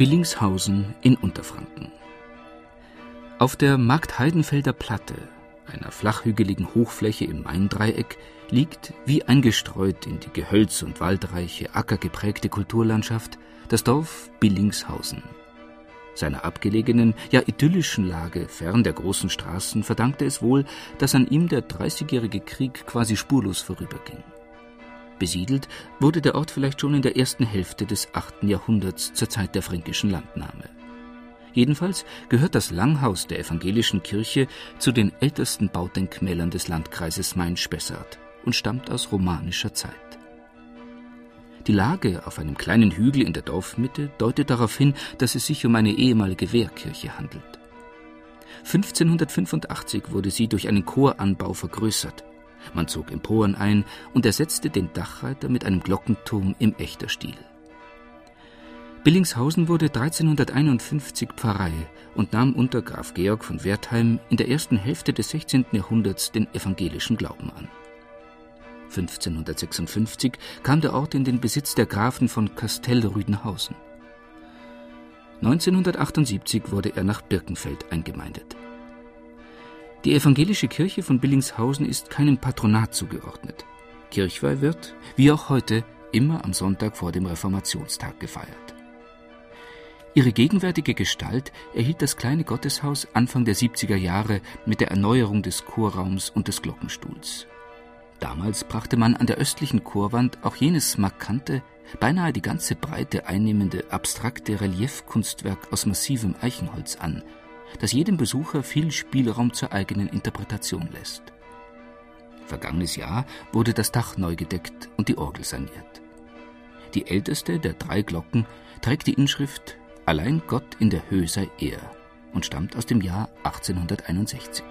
Billingshausen in Unterfranken. Auf der Marktheidenfelder Platte, einer flachhügeligen Hochfläche im Maindreieck, liegt, wie eingestreut in die gehölz- und waldreiche, ackergeprägte Kulturlandschaft, das Dorf Billingshausen. Seiner abgelegenen, ja idyllischen Lage fern der großen Straßen verdankte es wohl, dass an ihm der Dreißigjährige Krieg quasi spurlos vorüberging. Besiedelt wurde der Ort vielleicht schon in der ersten Hälfte des 8. Jahrhunderts zur Zeit der fränkischen Landnahme. Jedenfalls gehört das Langhaus der evangelischen Kirche zu den ältesten Baudenkmälern des Landkreises Main-Spessart und stammt aus romanischer Zeit. Die Lage auf einem kleinen Hügel in der Dorfmitte deutet darauf hin, dass es sich um eine ehemalige Wehrkirche handelt. 1585 wurde sie durch einen Choranbau vergrößert man zog Emporen ein und ersetzte den Dachreiter mit einem Glockenturm im Echterstil. Billingshausen wurde 1351 Pfarrei und nahm unter Graf Georg von Wertheim in der ersten Hälfte des 16. Jahrhunderts den evangelischen Glauben an. 1556 kam der Ort in den Besitz der Grafen von Kastell-Rüdenhausen. 1978 wurde er nach Birkenfeld eingemeindet. Die evangelische Kirche von Billingshausen ist keinem Patronat zugeordnet. Kirchweih wird, wie auch heute, immer am Sonntag vor dem Reformationstag gefeiert. Ihre gegenwärtige Gestalt erhielt das kleine Gotteshaus Anfang der 70er Jahre mit der Erneuerung des Chorraums und des Glockenstuhls. Damals brachte man an der östlichen Chorwand auch jenes markante, beinahe die ganze Breite einnehmende abstrakte Reliefkunstwerk aus massivem Eichenholz an, das jedem Besucher viel Spielraum zur eigenen Interpretation lässt. Vergangenes Jahr wurde das Dach neu gedeckt und die Orgel saniert. Die älteste der drei Glocken trägt die Inschrift Allein Gott in der Höhe sei er und stammt aus dem Jahr 1861.